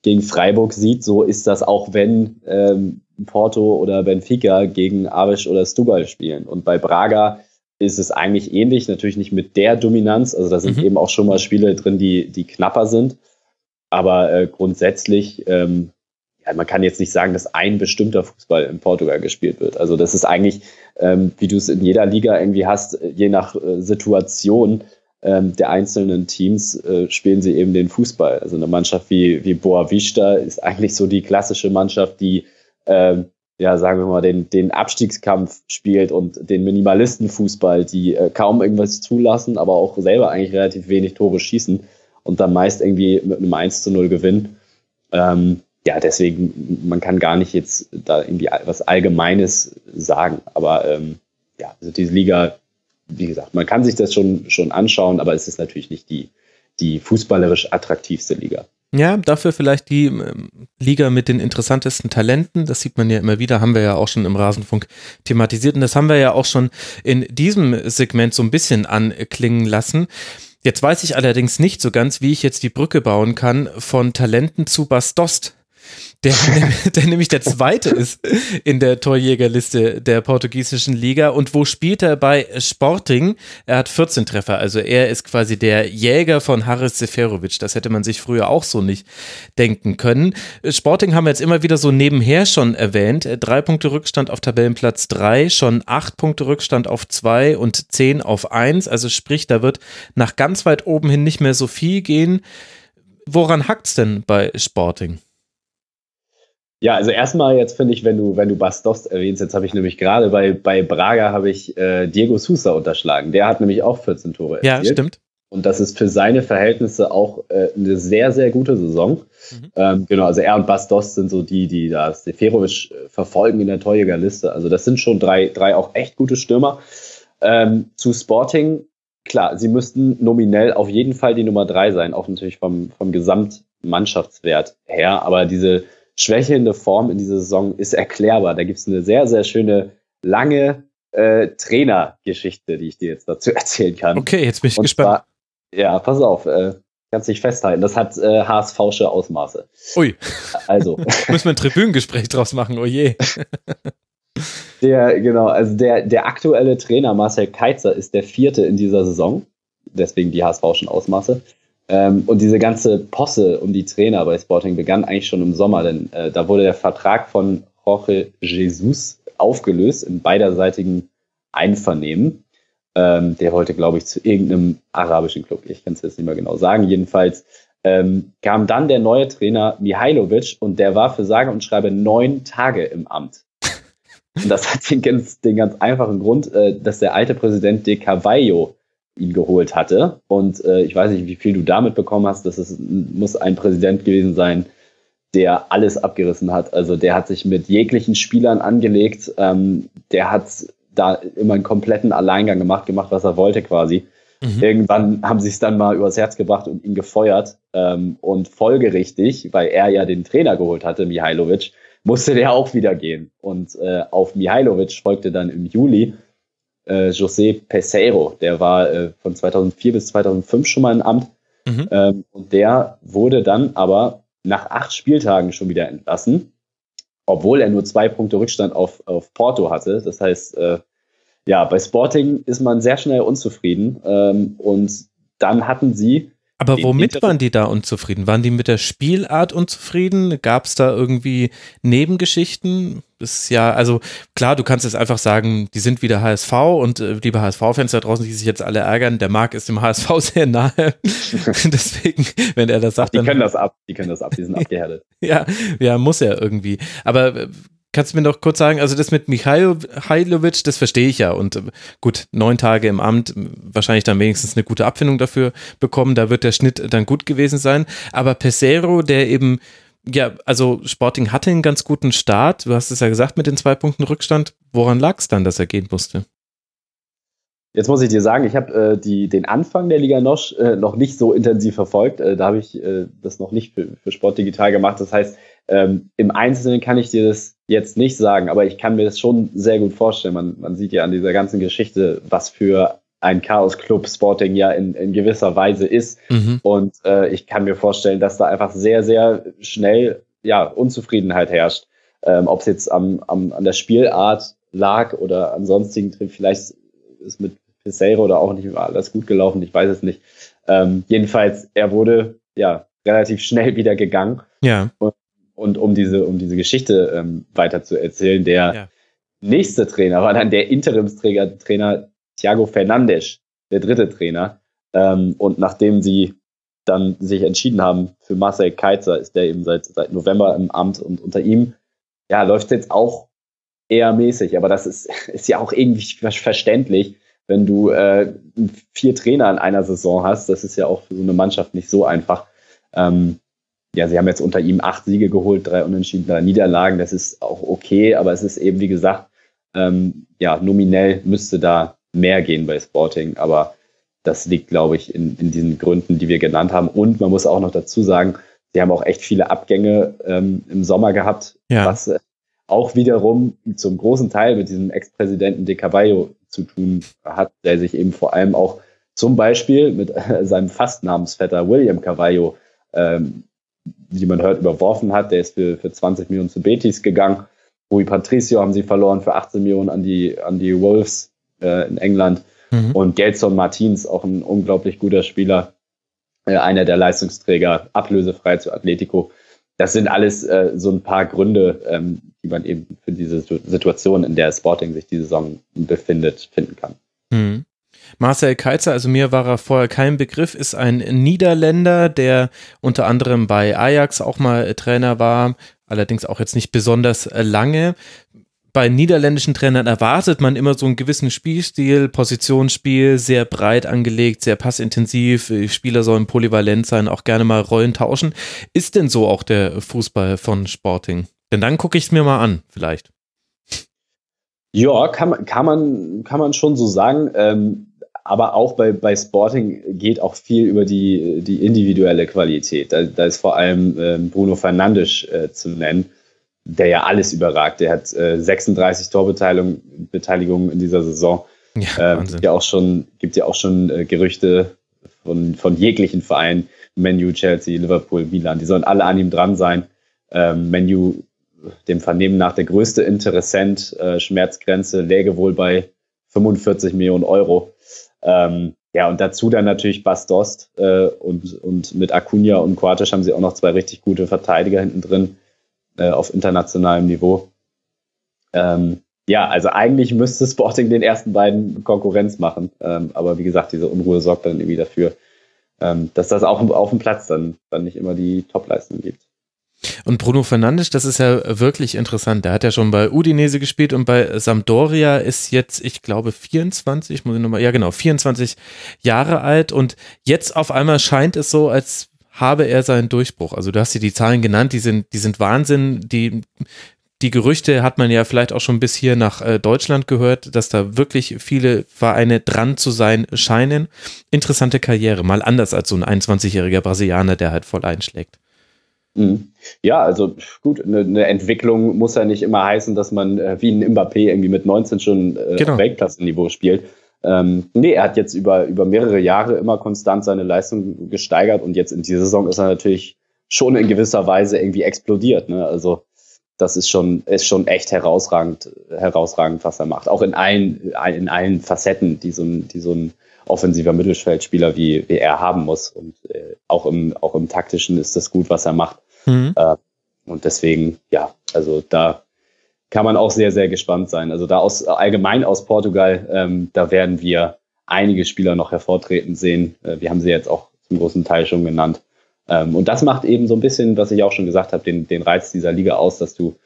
B: gegen Freiburg sieht, so ist das auch, wenn ähm, Porto oder Benfica gegen Aves oder Stubal spielen. Und bei Braga ist es eigentlich ähnlich, natürlich nicht mit der Dominanz. Also da sind mhm. eben auch schon mal Spiele drin, die, die knapper sind. Aber äh, grundsätzlich, ähm, man kann jetzt nicht sagen, dass ein bestimmter Fußball in Portugal gespielt wird. Also das ist eigentlich, ähm, wie du es in jeder Liga irgendwie hast, je nach äh, Situation ähm, der einzelnen Teams äh, spielen sie eben den Fußball. Also eine Mannschaft wie, wie Boa Vista ist eigentlich so die klassische Mannschaft, die ähm, ja, sagen wir mal, den, den Abstiegskampf spielt und den Minimalistenfußball, die äh, kaum irgendwas zulassen, aber auch selber eigentlich relativ wenig Tore schießen und dann meist irgendwie mit einem 1 zu 0 gewinnen. Ähm, ja, deswegen, man kann gar nicht jetzt da irgendwie was Allgemeines sagen. Aber ähm, ja, also diese Liga, wie gesagt, man kann sich das schon, schon anschauen, aber es ist natürlich nicht die, die fußballerisch attraktivste Liga.
A: Ja, dafür vielleicht die ähm, Liga mit den interessantesten Talenten. Das sieht man ja immer wieder, haben wir ja auch schon im Rasenfunk thematisiert. Und das haben wir ja auch schon in diesem Segment so ein bisschen anklingen lassen. Jetzt weiß ich allerdings nicht so ganz, wie ich jetzt die Brücke bauen kann von Talenten zu Bastost der, der nämlich der zweite ist in der Torjägerliste der portugiesischen Liga. Und wo spielt er bei Sporting? Er hat 14 Treffer, also er ist quasi der Jäger von Haris Seferovic. Das hätte man sich früher auch so nicht denken können. Sporting haben wir jetzt immer wieder so nebenher schon erwähnt. Drei Punkte Rückstand auf Tabellenplatz drei, schon acht Punkte Rückstand auf zwei und zehn auf eins. Also sprich, da wird nach ganz weit oben hin nicht mehr so viel gehen. Woran hackt's denn bei Sporting?
B: Ja, also erstmal jetzt finde ich, wenn du, wenn du Bastos erwähnst, jetzt habe ich nämlich gerade bei, bei Braga habe ich äh, Diego Sousa unterschlagen. Der hat nämlich auch 14 Tore
A: erzielt. Ja, stimmt.
B: Und das ist für seine Verhältnisse auch äh, eine sehr, sehr gute Saison. Mhm. Ähm, genau, also er und Bastos sind so die, die da Seferovic äh, verfolgen in der Torjägerliste. Also das sind schon drei, drei auch echt gute Stürmer. Ähm, zu Sporting, klar, sie müssten nominell auf jeden Fall die Nummer drei sein, auch natürlich vom, vom Gesamtmannschaftswert her. Aber diese schwächelnde Form in dieser Saison ist erklärbar. Da gibt es eine sehr, sehr schöne, lange äh, Trainergeschichte, die ich dir jetzt dazu erzählen kann.
A: Okay, jetzt bin ich Und gespannt.
B: Zwar, ja, pass auf, äh, kannst dich festhalten. Das hat äh, HSVsche Ausmaße.
A: Ui. Also. Müssen wir ein Tribünengespräch draus machen, oh je.
B: der, genau, also der, der aktuelle Trainer Marcel Keitzer ist der vierte in dieser Saison. Deswegen die HSVschen Ausmaße. Ähm, und diese ganze Posse um die Trainer bei Sporting begann eigentlich schon im Sommer, denn äh, da wurde der Vertrag von Jorge Jesus aufgelöst in beiderseitigen Einvernehmen. Ähm, der wollte, glaube ich, zu irgendeinem arabischen Club. Ich kann es jetzt nicht mehr genau sagen. Jedenfalls ähm, kam dann der neue Trainer Mihailovic und der war für sage und schreibe neun Tage im Amt. Und das hat den ganz, den ganz einfachen Grund, äh, dass der alte Präsident De Carvalho ihn geholt hatte. Und äh, ich weiß nicht, wie viel du damit bekommen hast. Das ist, muss ein Präsident gewesen sein, der alles abgerissen hat. Also der hat sich mit jeglichen Spielern angelegt. Ähm, der hat da immer einen kompletten Alleingang gemacht, gemacht, was er wollte quasi. Mhm. Irgendwann haben sie es dann mal übers Herz gebracht und ihn gefeuert. Ähm, und folgerichtig, weil er ja den Trainer geholt hatte, Mihailovic, musste der auch wieder gehen. Und äh, auf Mihailovic folgte dann im Juli äh, José Peseiro, der war äh, von 2004 bis 2005 schon mal im Amt. Mhm. Ähm, und der wurde dann aber nach acht Spieltagen schon wieder entlassen, obwohl er nur zwei Punkte Rückstand auf, auf Porto hatte. Das heißt, äh, ja, bei Sporting ist man sehr schnell unzufrieden. Ähm, und dann hatten sie
A: aber womit waren die da unzufrieden? Waren die mit der Spielart unzufrieden? Gab es da irgendwie Nebengeschichten? Das ist ja, also klar, du kannst jetzt einfach sagen, die sind wieder HSV und äh, liebe HSV-Fans da draußen, die sich jetzt alle ärgern, der Marc ist dem HSV sehr nahe. Deswegen, wenn er das sagt,
B: die dann. Die können das ab, die können das ab, die sind abgehärtet.
A: ja, ja, muss er irgendwie. Aber äh, Kannst du mir noch kurz sagen, also das mit Michailovic, das verstehe ich ja. Und äh, gut, neun Tage im Amt, wahrscheinlich dann wenigstens eine gute Abfindung dafür bekommen. Da wird der Schnitt dann gut gewesen sein. Aber Pesero, der eben, ja, also Sporting hatte einen ganz guten Start. Du hast es ja gesagt mit den zwei Punkten Rückstand. Woran lag es dann, dass er gehen musste?
B: Jetzt muss ich dir sagen, ich habe äh, den Anfang der Liga Nosch äh, noch nicht so intensiv verfolgt. Äh, da habe ich äh, das noch nicht für, für Sport Digital gemacht. Das heißt, ähm, Im Einzelnen kann ich dir das jetzt nicht sagen, aber ich kann mir das schon sehr gut vorstellen. Man, man sieht ja an dieser ganzen Geschichte, was für ein Chaos-Club Sporting ja in, in gewisser Weise ist. Mhm. Und äh, ich kann mir vorstellen, dass da einfach sehr, sehr schnell ja, Unzufriedenheit herrscht. Ähm, Ob es jetzt am, am, an der Spielart lag oder an sonstigen, vielleicht ist mit Peseiro oder auch nicht immer alles gut gelaufen, ich weiß es nicht. Ähm, jedenfalls, er wurde ja relativ schnell wieder gegangen.
A: Ja.
B: Und, und um diese, um diese Geschichte ähm, weiter zu erzählen, der ja. nächste Trainer war dann der Interimstrainer Trainer Thiago Fernandes, der dritte Trainer. Ähm, und nachdem sie dann sich entschieden haben für Marcel Keizer, ist der eben seit, seit November im Amt und unter ihm, ja, läuft es jetzt auch eher mäßig. Aber das ist, ist ja auch irgendwie verständlich, wenn du äh, vier Trainer in einer Saison hast. Das ist ja auch für so eine Mannschaft nicht so einfach. Ähm, ja, sie haben jetzt unter ihm acht Siege geholt, drei Unentschieden, drei Niederlagen. Das ist auch okay, aber es ist eben, wie gesagt, ähm, ja, nominell müsste da mehr gehen bei Sporting, aber das liegt, glaube ich, in, in diesen Gründen, die wir genannt haben. Und man muss auch noch dazu sagen, sie haben auch echt viele Abgänge ähm, im Sommer gehabt,
A: ja.
B: was äh, auch wiederum zum großen Teil mit diesem Ex-Präsidenten De Caballo zu tun hat, der sich eben vor allem auch zum Beispiel mit äh, seinem Fastnamensvetter William Cavallo, ähm, wie man hört, überworfen hat. Der ist für, für 20 Millionen zu Betis gegangen. Rui Patricio haben sie verloren für 18 Millionen an die, an die Wolves äh, in England. Mhm. Und Gelson Martins, auch ein unglaublich guter Spieler, äh, einer der Leistungsträger, ablösefrei zu Atletico. Das sind alles äh, so ein paar Gründe, ähm, die man eben für diese Situation, in der Sporting sich die Saison befindet, finden kann.
A: Mhm. Marcel Keizer, also mir war er vorher kein Begriff, ist ein Niederländer, der unter anderem bei Ajax auch mal Trainer war, allerdings auch jetzt nicht besonders lange. Bei niederländischen Trainern erwartet man immer so einen gewissen Spielstil, Positionsspiel, sehr breit angelegt, sehr passintensiv. Spieler sollen polyvalent sein, auch gerne mal Rollen tauschen. Ist denn so auch der Fußball von Sporting? Denn dann gucke ich es mir mal an, vielleicht.
B: Ja, kann man, kann man, kann man schon so sagen. Ähm, aber auch bei, bei Sporting geht auch viel über die, die individuelle Qualität. Da, da ist vor allem äh, Bruno Fernandes äh, zu nennen, der ja alles überragt. Der hat äh, 36 Torbeteiligungen in dieser Saison. Ja, ähm, gibt ja auch schon, gibt ja auch schon äh, Gerüchte von, von jeglichen Vereinen, Menu, Chelsea, Liverpool, Milan, die sollen alle an ihm dran sein. Ähm, Menu, dem Vernehmen nach der größte Interessent, äh, Schmerzgrenze läge wohl bei 45 Millionen Euro. Ähm, ja, und dazu dann natürlich Bastost äh, und, und mit Acuna und Quartisch haben sie auch noch zwei richtig gute Verteidiger hinten drin äh, auf internationalem Niveau. Ähm, ja, also eigentlich müsste Sporting den ersten beiden Konkurrenz machen. Ähm, aber wie gesagt, diese Unruhe sorgt dann irgendwie dafür, ähm, dass das auch auf dem Platz dann, dann nicht immer die Topleistung gibt.
A: Und Bruno Fernandes, das ist ja wirklich interessant. Der hat ja schon bei Udinese gespielt und bei Sampdoria ist jetzt, ich glaube, 24, muss ich nochmal, ja genau, 24 Jahre alt und jetzt auf einmal scheint es so, als habe er seinen Durchbruch. Also du hast dir die Zahlen genannt, die sind, die sind Wahnsinn. Die, die Gerüchte hat man ja vielleicht auch schon bis hier nach äh, Deutschland gehört, dass da wirklich viele Vereine dran zu sein scheinen. Interessante Karriere, mal anders als so ein 21-jähriger Brasilianer, der halt voll einschlägt.
B: Mhm. Ja, also gut, eine, eine, Entwicklung muss ja nicht immer heißen, dass man äh, wie ein Mbappé irgendwie mit 19 schon äh, genau. Weltklassenniveau spielt. Ähm, nee, er hat jetzt über, über mehrere Jahre immer konstant seine Leistung gesteigert und jetzt in dieser Saison ist er natürlich schon in gewisser Weise irgendwie explodiert. Ne? Also das ist schon, ist schon echt herausragend, herausragend, was er macht. Auch in allen, in allen Facetten, die so ein, die so ein offensiver Mittelfeldspieler wie, wie er haben muss. Und äh, auch, im, auch im taktischen ist das gut, was er macht. Mhm. Äh, und deswegen, ja, also da kann man auch sehr, sehr gespannt sein. Also da aus allgemein aus Portugal, ähm, da werden wir einige Spieler noch hervortreten sehen. Äh, wir haben sie jetzt auch zum großen Teil schon genannt. Ähm, und das macht eben so ein bisschen, was ich auch schon gesagt habe, den, den Reiz dieser Liga aus, dass du,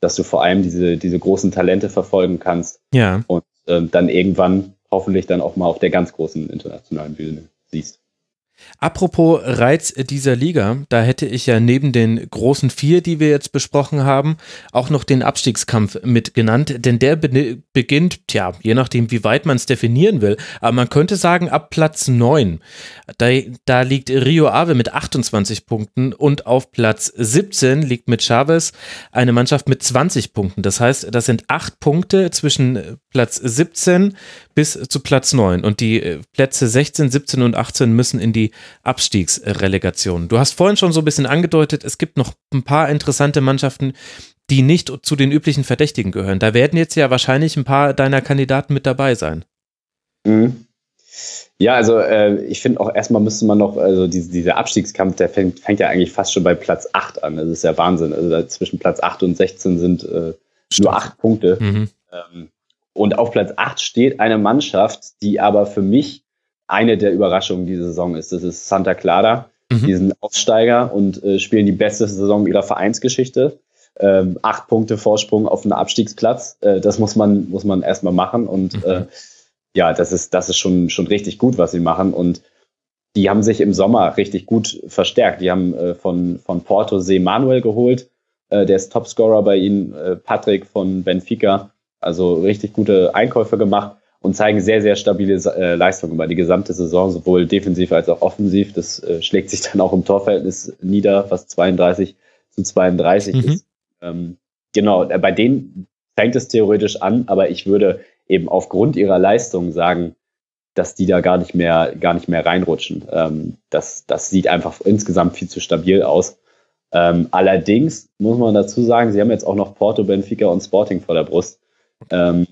B: dass du vor allem diese, diese großen Talente verfolgen kannst.
A: Ja.
B: Und ähm, dann irgendwann hoffentlich dann auch mal auf der ganz großen internationalen Bühne siehst.
A: Apropos Reiz dieser Liga, da hätte ich ja neben den großen vier, die wir jetzt besprochen haben, auch noch den Abstiegskampf mit genannt, denn der be beginnt, tja, je nachdem, wie weit man es definieren will, aber man könnte sagen, ab Platz neun. Da, da liegt Rio Ave mit 28 Punkten und auf Platz 17 liegt mit Chavez eine Mannschaft mit 20 Punkten. Das heißt, das sind acht Punkte zwischen Platz 17 bis zu Platz 9 und die äh, Plätze 16, 17 und 18 müssen in die Abstiegsrelegation. Du hast vorhin schon so ein bisschen angedeutet, es gibt noch ein paar interessante Mannschaften, die nicht zu den üblichen Verdächtigen gehören. Da werden jetzt ja wahrscheinlich ein paar deiner Kandidaten mit dabei sein.
B: Mhm. Ja, also äh, ich finde auch erstmal müsste man noch, also diese, dieser Abstiegskampf, der fängt, fängt ja eigentlich fast schon bei Platz 8 an. Das ist ja Wahnsinn. Also zwischen Platz 8 und 16 sind äh, nur acht Punkte. Mhm. Ähm, und auf Platz 8 steht eine Mannschaft, die aber für mich eine der Überraschungen dieser Saison ist. Das ist Santa Clara. Mhm. Die sind Aufsteiger und äh, spielen die beste Saison ihrer Vereinsgeschichte. Ähm, acht Punkte Vorsprung auf einen Abstiegsplatz. Äh, das muss man, muss man erstmal machen. Und mhm. äh, ja, das ist, das ist schon, schon richtig gut, was sie machen. Und die haben sich im Sommer richtig gut verstärkt. Die haben äh, von, von Porto See Manuel geholt. Äh, der ist Topscorer bei ihnen. Äh, Patrick von Benfica. Also richtig gute Einkäufe gemacht und zeigen sehr, sehr stabile äh, Leistungen über die gesamte Saison, sowohl defensiv als auch offensiv. Das äh, schlägt sich dann auch im Torverhältnis nieder, was 32 zu 32 mhm. ist. Ähm, genau, äh, bei denen fängt es theoretisch an, aber ich würde eben aufgrund ihrer Leistung sagen, dass die da gar nicht mehr, gar nicht mehr reinrutschen. Ähm, das, das sieht einfach insgesamt viel zu stabil aus. Ähm, allerdings muss man dazu sagen, sie haben jetzt auch noch Porto, Benfica und Sporting vor der Brust. Ähm,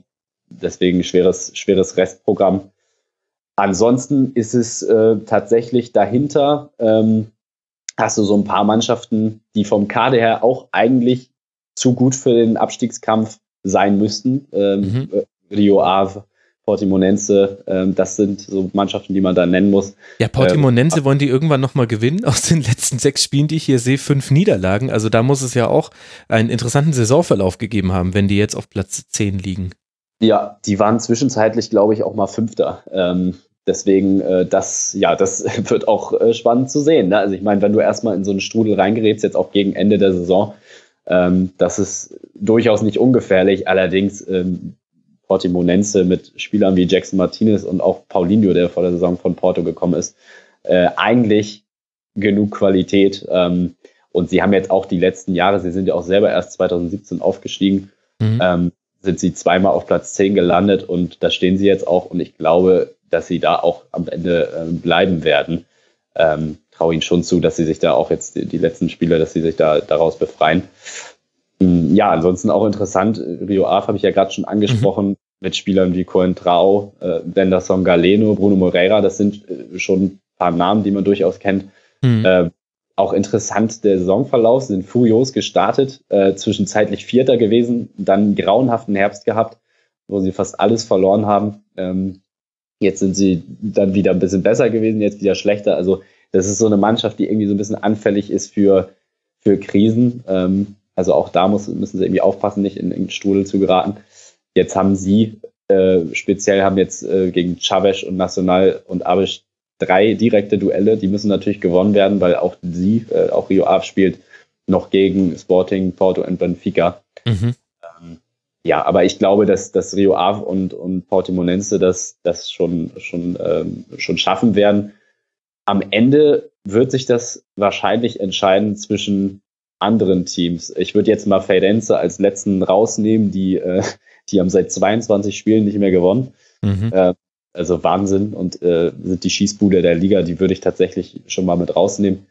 B: deswegen schweres, schweres Restprogramm. Ansonsten ist es äh, tatsächlich dahinter, ähm, hast du so ein paar Mannschaften, die vom Kader her auch eigentlich zu gut für den Abstiegskampf sein müssten. Ähm, mhm. Rio Ave, Portimonense, ähm, das sind so Mannschaften, die man da nennen muss.
A: Ja, Portimonense ähm, wollen die irgendwann nochmal gewinnen. Aus den letzten sechs Spielen, die ich hier sehe, fünf Niederlagen. Also da muss es ja auch einen interessanten Saisonverlauf gegeben haben, wenn die jetzt auf Platz zehn liegen.
B: Ja, die waren zwischenzeitlich, glaube ich, auch mal Fünfter. Ähm, deswegen, äh, das, ja, das wird auch äh, spannend zu sehen. Ne? Also ich meine, wenn du erstmal in so einen Strudel reingerätst, jetzt auch gegen Ende der Saison, ähm, das ist durchaus nicht ungefährlich. Allerdings ähm, Portimonense mit Spielern wie Jackson Martinez und auch Paulinho, der vor der Saison von Porto gekommen ist, äh, eigentlich genug Qualität. Ähm, und sie haben jetzt auch die letzten Jahre, sie sind ja auch selber erst 2017 aufgestiegen, mhm. ähm, sind sie zweimal auf Platz 10 gelandet und da stehen sie jetzt auch. Und ich glaube, dass sie da auch am Ende äh, bleiben werden. Ähm, traue ihnen schon zu, dass sie sich da auch jetzt die, die letzten Spiele, dass sie sich da daraus befreien. Ja, ansonsten auch interessant, Rio Ave habe ich ja gerade schon angesprochen, mhm. mit Spielern wie Coentrao, äh, Benderson Galeno, Bruno Moreira, das sind äh, schon ein paar Namen, die man durchaus kennt. Mhm. Äh, auch interessant der Saisonverlauf, sind furios gestartet, äh, zwischenzeitlich Vierter gewesen, dann einen grauenhaften Herbst gehabt, wo sie fast alles verloren haben. Ähm, jetzt sind sie dann wieder ein bisschen besser gewesen, jetzt wieder schlechter. Also das ist so eine Mannschaft, die irgendwie so ein bisschen anfällig ist für, für Krisen. Ähm, also auch da muss, müssen sie irgendwie aufpassen, nicht in, den Strudel zu geraten. Jetzt haben sie, äh, speziell haben jetzt äh, gegen Chavez und Nacional und Abisch drei direkte Duelle, die müssen natürlich gewonnen werden, weil auch sie, äh, auch Rio Ave spielt noch gegen Sporting, Porto und Benfica. Mhm. Ähm, ja, aber ich glaube, dass, dass Rio Ave und, und Portimonense das, das schon, schon, ähm, schon schaffen werden. Am Ende wird sich das wahrscheinlich entscheiden zwischen anderen Teams. Ich würde jetzt mal Feirenze als letzten rausnehmen, die, äh, die haben seit 22 Spielen nicht mehr gewonnen. Mhm. Äh, also Wahnsinn und äh, sind die Schießbude der Liga, die würde ich tatsächlich schon mal mit rausnehmen.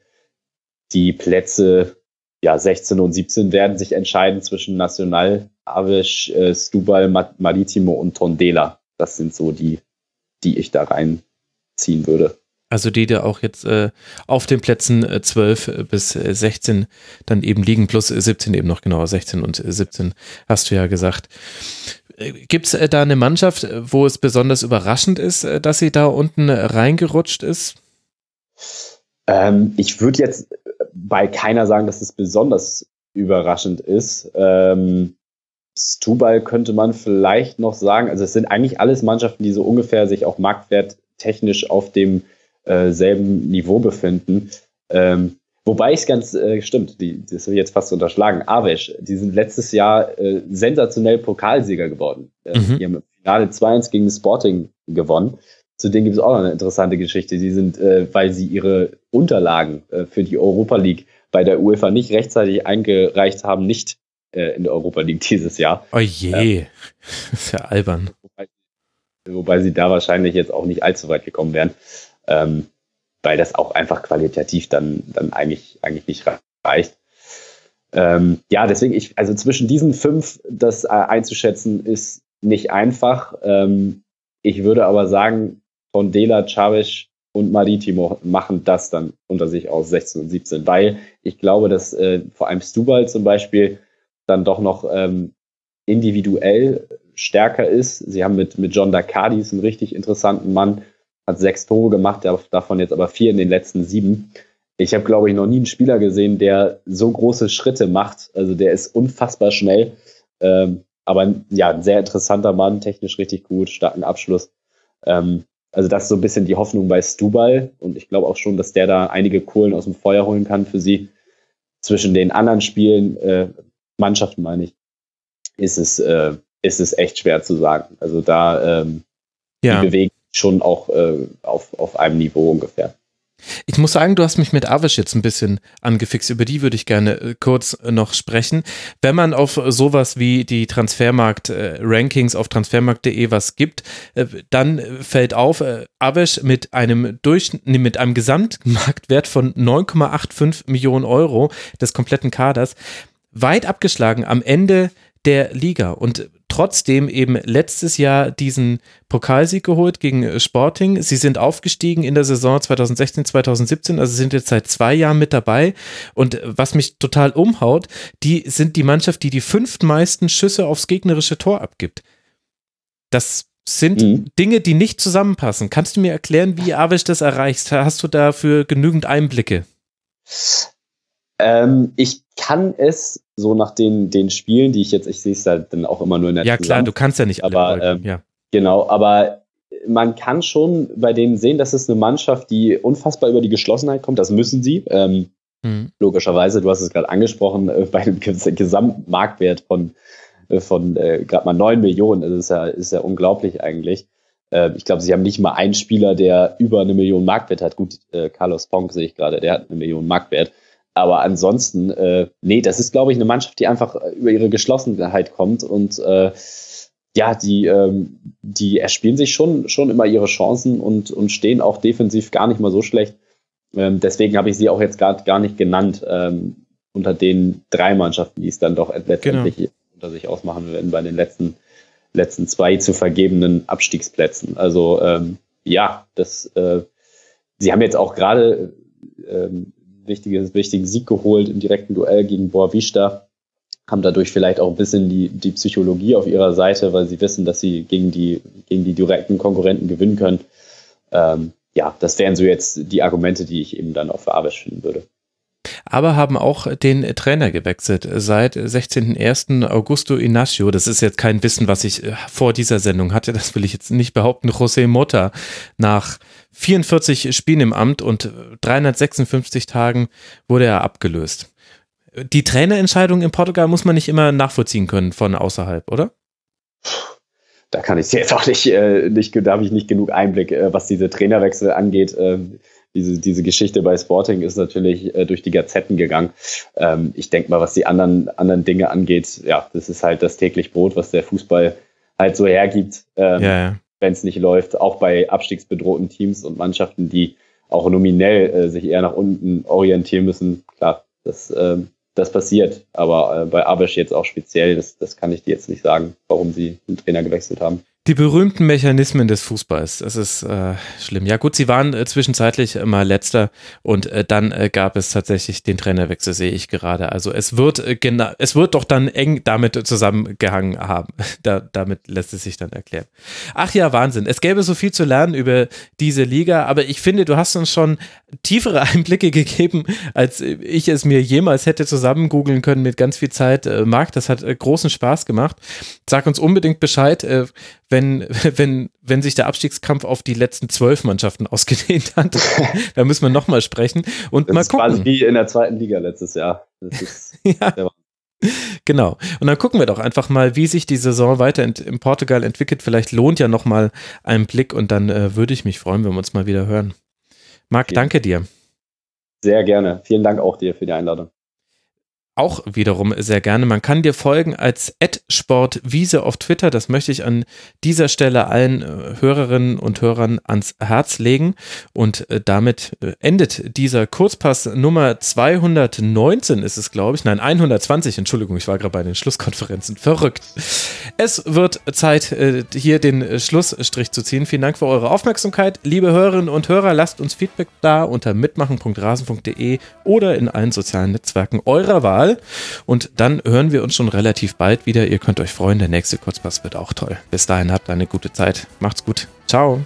B: Die Plätze ja, 16 und 17 werden sich entscheiden zwischen Nacional, Aves, äh, Stubal, Maritimo und Tondela. Das sind so die, die ich da reinziehen würde.
A: Also die da auch jetzt äh, auf den Plätzen äh, 12 äh, bis 16 äh, dann eben liegen, plus 17 eben noch genauer, 16 und 17 hast du ja gesagt. Äh, Gibt es äh, da eine Mannschaft, wo es besonders überraschend ist, dass sie da unten reingerutscht ist?
B: Ähm, ich würde jetzt bei keiner sagen, dass es besonders überraschend ist. Ähm, Stubal könnte man vielleicht noch sagen. Also es sind eigentlich alles Mannschaften, die so ungefähr sich auch marktwerttechnisch auf dem äh, selben Niveau befinden. Ähm, wobei es ganz äh, stimmt, die, das habe ich jetzt fast unterschlagen. Aves, die sind letztes Jahr äh, sensationell Pokalsieger geworden. Äh, mhm. Die haben im Finale 2-1 gegen Sporting gewonnen. Zu denen gibt es auch noch eine interessante Geschichte. Die sind, äh, weil sie ihre Unterlagen für die Europa League bei der UEFA nicht rechtzeitig eingereicht haben, nicht in der Europa League dieses Jahr.
A: Oh je, ähm, ist ja albern.
B: wobei sie da wahrscheinlich jetzt auch nicht allzu weit gekommen wären, ähm, weil das auch einfach qualitativ dann, dann eigentlich, eigentlich nicht reicht. Ähm, ja, deswegen, ich, also zwischen diesen fünf das äh, einzuschätzen, ist nicht einfach. Ähm, ich würde aber sagen, von Dela, Chavez und Maritimo machen das dann unter sich aus 16 und 17, weil ich glaube, dass äh, vor allem Stubal zum Beispiel dann doch noch ähm, individuell stärker ist. Sie haben mit, mit John Dakadis einen richtig interessanten Mann, hat sechs Tore gemacht, davon jetzt aber vier in den letzten sieben. Ich habe, glaube ich, noch nie einen Spieler gesehen, der so große Schritte macht. Also der ist unfassbar schnell. Ähm, aber ja, ein sehr interessanter Mann, technisch richtig gut, starken Abschluss. Ähm, also das ist so ein bisschen die Hoffnung bei Stubal. Und ich glaube auch schon, dass der da einige Kohlen aus dem Feuer holen kann für sie. Zwischen den anderen Spielen, äh, Mannschaften meine ich, ist es, äh, ist es echt schwer zu sagen. Also da ähm, ja. die bewegen schon auch äh, auf, auf einem Niveau ungefähr.
A: Ich muss sagen, du hast mich mit Avish jetzt ein bisschen angefixt. Über die würde ich gerne äh, kurz noch sprechen. Wenn man auf sowas wie die Transfermarkt-Rankings auf transfermarkt.de was gibt, äh, dann fällt auf, äh, Avish mit einem Durch mit einem Gesamtmarktwert von 9,85 Millionen Euro des kompletten Kaders weit abgeschlagen am Ende der Liga und trotzdem eben letztes Jahr diesen Pokalsieg geholt gegen Sporting. Sie sind aufgestiegen in der Saison 2016, 2017, also sind jetzt seit zwei Jahren mit dabei. Und was mich total umhaut, die sind die Mannschaft, die die fünftmeisten Schüsse aufs gegnerische Tor abgibt. Das sind mhm. Dinge, die nicht zusammenpassen. Kannst du mir erklären, wie Avish das erreicht? Hast du dafür genügend Einblicke?
B: Ähm, ich kann es so nach den, den Spielen, die ich jetzt, ich sehe es halt dann auch immer nur in der
A: Ja, klar, du kannst ja nicht
B: alle aber, ähm, ja. Genau, aber man kann schon bei denen sehen, dass es eine Mannschaft, die unfassbar über die Geschlossenheit kommt. Das müssen sie. Ähm, mhm. Logischerweise, du hast es gerade angesprochen, äh, bei einem Gesamtmarktwert von, äh, von äh, gerade mal 9 Millionen. Das ist ja, ist ja unglaublich eigentlich. Äh, ich glaube, sie haben nicht mal einen Spieler, der über eine Million Marktwert hat. Gut, äh, Carlos Ponk sehe ich gerade, der hat eine Million Marktwert. Aber ansonsten, äh, nee, das ist, glaube ich, eine Mannschaft, die einfach äh, über ihre Geschlossenheit kommt und äh, ja, die, ähm, die erspielen sich schon, schon immer ihre Chancen und, und stehen auch defensiv gar nicht mal so schlecht. Ähm, deswegen habe ich sie auch jetzt gar, gar nicht genannt ähm, unter den drei Mannschaften, die es dann doch letztendlich genau. unter sich ausmachen werden bei den letzten, letzten zwei zu vergebenen Abstiegsplätzen. Also ähm, ja, das, äh, sie haben jetzt auch gerade ähm, wichtiges, wichtigen Sieg geholt im direkten Duell gegen Boavista. Haben dadurch vielleicht auch ein bisschen die, die Psychologie auf ihrer Seite, weil sie wissen, dass sie gegen die, gegen die direkten Konkurrenten gewinnen können. Ähm, ja, das wären so jetzt die Argumente, die ich eben dann auch für Aves finden würde
A: aber haben auch den Trainer gewechselt. Seit 16.01. Augusto Inacio, das ist jetzt kein Wissen, was ich äh, vor dieser Sendung hatte, das will ich jetzt nicht behaupten, José Mota nach 44 Spielen im Amt und 356 Tagen wurde er abgelöst. Die Trainerentscheidung in Portugal muss man nicht immer nachvollziehen können von außerhalb, oder?
B: Da kann ich jetzt auch nicht, äh, nicht da habe ich nicht genug Einblick, äh, was diese Trainerwechsel angeht. Äh, diese, diese Geschichte bei Sporting ist natürlich äh, durch die Gazetten gegangen. Ähm, ich denke mal, was die anderen, anderen Dinge angeht, ja, das ist halt das täglich Brot, was der Fußball halt so hergibt, ähm, ja, ja. wenn es nicht läuft. Auch bei abstiegsbedrohten Teams und Mannschaften, die auch nominell äh, sich eher nach unten orientieren müssen. Klar, das, äh, das passiert. Aber äh, bei Abesch jetzt auch speziell, das, das kann ich dir jetzt nicht sagen, warum sie den Trainer gewechselt haben.
A: Die berühmten Mechanismen des Fußballs, das ist äh, schlimm. Ja gut, sie waren äh, zwischenzeitlich mal letzter und äh, dann äh, gab es tatsächlich den Trainerwechsel, sehe ich gerade. Also es wird genau, es wird doch dann eng damit zusammengehangen haben. Da, damit lässt es sich dann erklären. Ach ja, Wahnsinn. Es gäbe so viel zu lernen über diese Liga, aber ich finde, du hast uns schon tiefere Einblicke gegeben, als ich es mir jemals hätte zusammen googeln können mit ganz viel Zeit. Äh, Marc, das hat großen Spaß gemacht. Sag uns unbedingt Bescheid, wenn, wenn, wenn sich der Abstiegskampf auf die letzten zwölf Mannschaften ausgedehnt hat. da müssen wir nochmal sprechen und
B: das
A: mal
B: ist
A: gucken.
B: Quasi wie in der zweiten Liga letztes Jahr.
A: ja. Genau. Und dann gucken wir doch einfach mal, wie sich die Saison weiter in, in Portugal entwickelt. Vielleicht lohnt ja nochmal ein Blick und dann äh, würde ich mich freuen, wenn wir uns mal wieder hören. Marc, okay. danke dir.
B: Sehr gerne. Vielen Dank auch dir für die Einladung.
A: Auch wiederum sehr gerne. Man kann dir folgen als Sportwiese auf Twitter. Das möchte ich an dieser Stelle allen äh, Hörerinnen und Hörern ans Herz legen. Und äh, damit äh, endet dieser Kurzpass Nummer 219 ist es, glaube ich. Nein, 120. Entschuldigung, ich war gerade bei den Schlusskonferenzen. Verrückt. Es wird Zeit, hier den Schlussstrich zu ziehen. Vielen Dank für eure Aufmerksamkeit. Liebe Hörerinnen und Hörer, lasst uns Feedback da unter mitmachen.rasen.de oder in allen sozialen Netzwerken eurer Wahl. Fall. Und dann hören wir uns schon relativ bald wieder. Ihr könnt euch freuen, der nächste Kurzpass wird auch toll. Bis dahin habt eine gute Zeit. Macht's gut. Ciao.